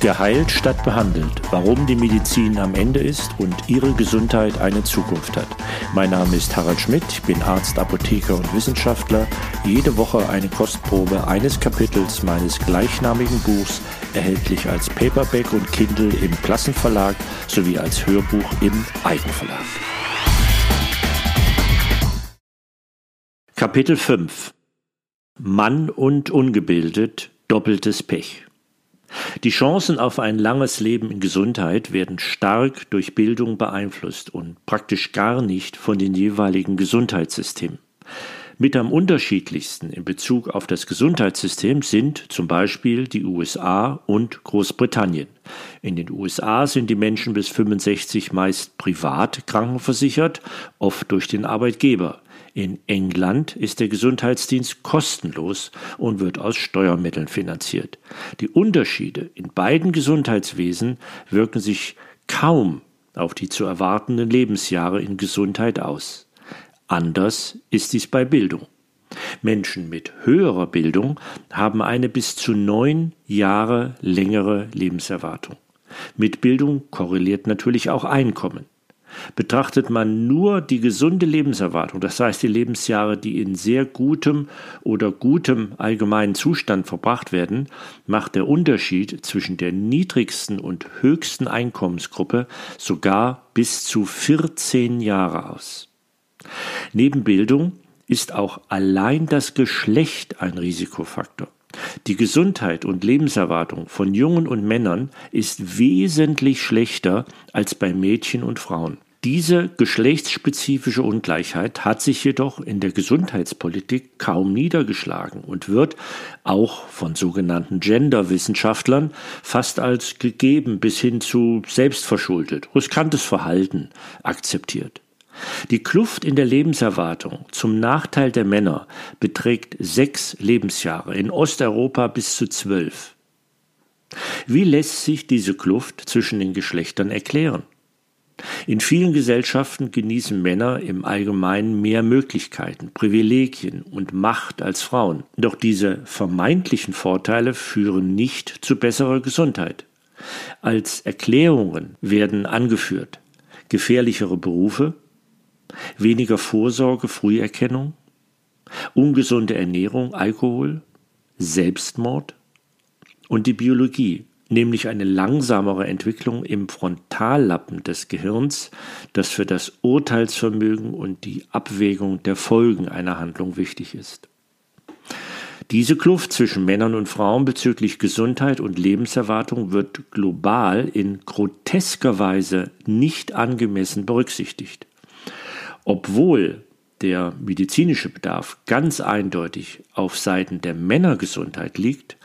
Geheilt statt behandelt. Warum die Medizin am Ende ist und Ihre Gesundheit eine Zukunft hat. Mein Name ist Harald Schmidt, ich bin Arzt, Apotheker und Wissenschaftler. Jede Woche eine Kostprobe eines Kapitels meines gleichnamigen Buchs, erhältlich als Paperback und Kindle im Klassenverlag sowie als Hörbuch im Eigenverlag. Kapitel 5 Mann und ungebildet, doppeltes Pech. Die Chancen auf ein langes Leben in Gesundheit werden stark durch Bildung beeinflusst und praktisch gar nicht von den jeweiligen Gesundheitssystemen. Mit am unterschiedlichsten in Bezug auf das Gesundheitssystem sind zum Beispiel die USA und Großbritannien. In den USA sind die Menschen bis 65 meist privat krankenversichert, oft durch den Arbeitgeber. In England ist der Gesundheitsdienst kostenlos und wird aus Steuermitteln finanziert. Die Unterschiede in beiden Gesundheitswesen wirken sich kaum auf die zu erwartenden Lebensjahre in Gesundheit aus. Anders ist dies bei Bildung. Menschen mit höherer Bildung haben eine bis zu neun Jahre längere Lebenserwartung. Mit Bildung korreliert natürlich auch Einkommen. Betrachtet man nur die gesunde Lebenserwartung, das heißt die Lebensjahre, die in sehr gutem oder gutem allgemeinen Zustand verbracht werden, macht der Unterschied zwischen der niedrigsten und höchsten Einkommensgruppe sogar bis zu 14 Jahre aus. Neben Bildung ist auch allein das Geschlecht ein Risikofaktor. Die Gesundheit und Lebenserwartung von Jungen und Männern ist wesentlich schlechter als bei Mädchen und Frauen. Diese geschlechtsspezifische Ungleichheit hat sich jedoch in der Gesundheitspolitik kaum niedergeschlagen und wird auch von sogenannten Genderwissenschaftlern fast als gegeben bis hin zu selbstverschuldet, riskantes Verhalten akzeptiert. Die Kluft in der Lebenserwartung zum Nachteil der Männer beträgt sechs Lebensjahre, in Osteuropa bis zu zwölf. Wie lässt sich diese Kluft zwischen den Geschlechtern erklären? In vielen Gesellschaften genießen Männer im Allgemeinen mehr Möglichkeiten, Privilegien und Macht als Frauen. Doch diese vermeintlichen Vorteile führen nicht zu besserer Gesundheit. Als Erklärungen werden angeführt gefährlichere Berufe, weniger Vorsorge, Früherkennung, ungesunde Ernährung, Alkohol, Selbstmord und die Biologie, nämlich eine langsamere Entwicklung im Frontallappen des Gehirns, das für das Urteilsvermögen und die Abwägung der Folgen einer Handlung wichtig ist. Diese Kluft zwischen Männern und Frauen bezüglich Gesundheit und Lebenserwartung wird global in grotesker Weise nicht angemessen berücksichtigt. Obwohl der medizinische Bedarf ganz eindeutig auf Seiten der Männergesundheit liegt,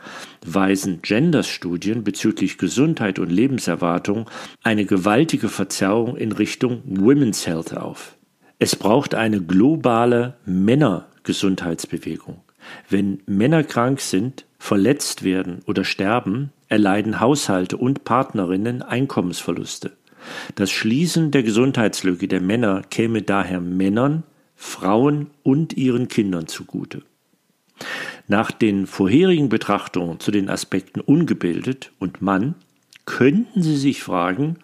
weisen Genderstudien bezüglich Gesundheit und Lebenserwartung eine gewaltige Verzerrung in Richtung Women's Health auf. Es braucht eine globale Männergesundheitsbewegung. Wenn Männer krank sind, verletzt werden oder sterben, erleiden Haushalte und Partnerinnen Einkommensverluste. Das Schließen der Gesundheitslücke der Männer käme daher Männern, Frauen und ihren Kindern zugute. Nach den vorherigen Betrachtungen zu den Aspekten ungebildet und Mann könnten Sie sich fragen,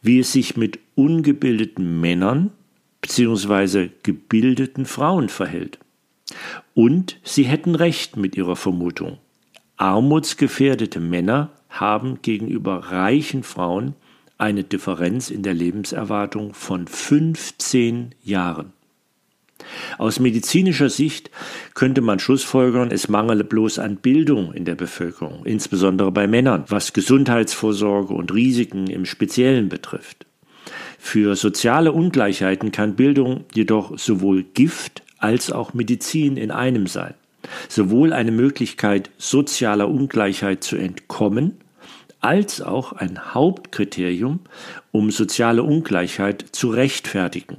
wie es sich mit ungebildeten Männern bzw. gebildeten Frauen verhält. Und Sie hätten recht mit Ihrer Vermutung. Armutsgefährdete Männer haben gegenüber reichen Frauen eine Differenz in der Lebenserwartung von 15 Jahren. Aus medizinischer Sicht könnte man schlussfolgern, es mangele bloß an Bildung in der Bevölkerung, insbesondere bei Männern, was Gesundheitsvorsorge und Risiken im Speziellen betrifft. Für soziale Ungleichheiten kann Bildung jedoch sowohl Gift als auch Medizin in einem sein. Sowohl eine Möglichkeit sozialer Ungleichheit zu entkommen, als auch ein Hauptkriterium, um soziale Ungleichheit zu rechtfertigen.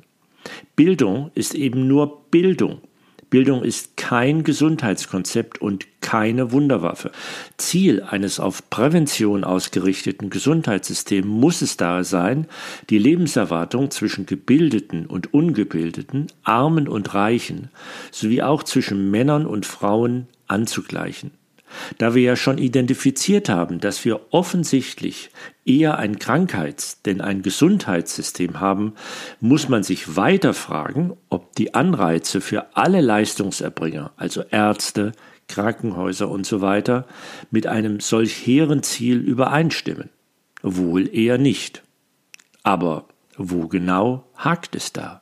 Bildung ist eben nur Bildung. Bildung ist kein Gesundheitskonzept und keine Wunderwaffe. Ziel eines auf Prävention ausgerichteten Gesundheitssystems muss es daher sein, die Lebenserwartung zwischen Gebildeten und Ungebildeten, Armen und Reichen sowie auch zwischen Männern und Frauen anzugleichen. Da wir ja schon identifiziert haben, dass wir offensichtlich eher ein Krankheits- denn ein Gesundheitssystem haben, muss man sich weiter fragen, ob die Anreize für alle Leistungserbringer, also Ärzte, Krankenhäuser usw., so mit einem solch hehren Ziel übereinstimmen. Wohl eher nicht. Aber wo genau hakt es da?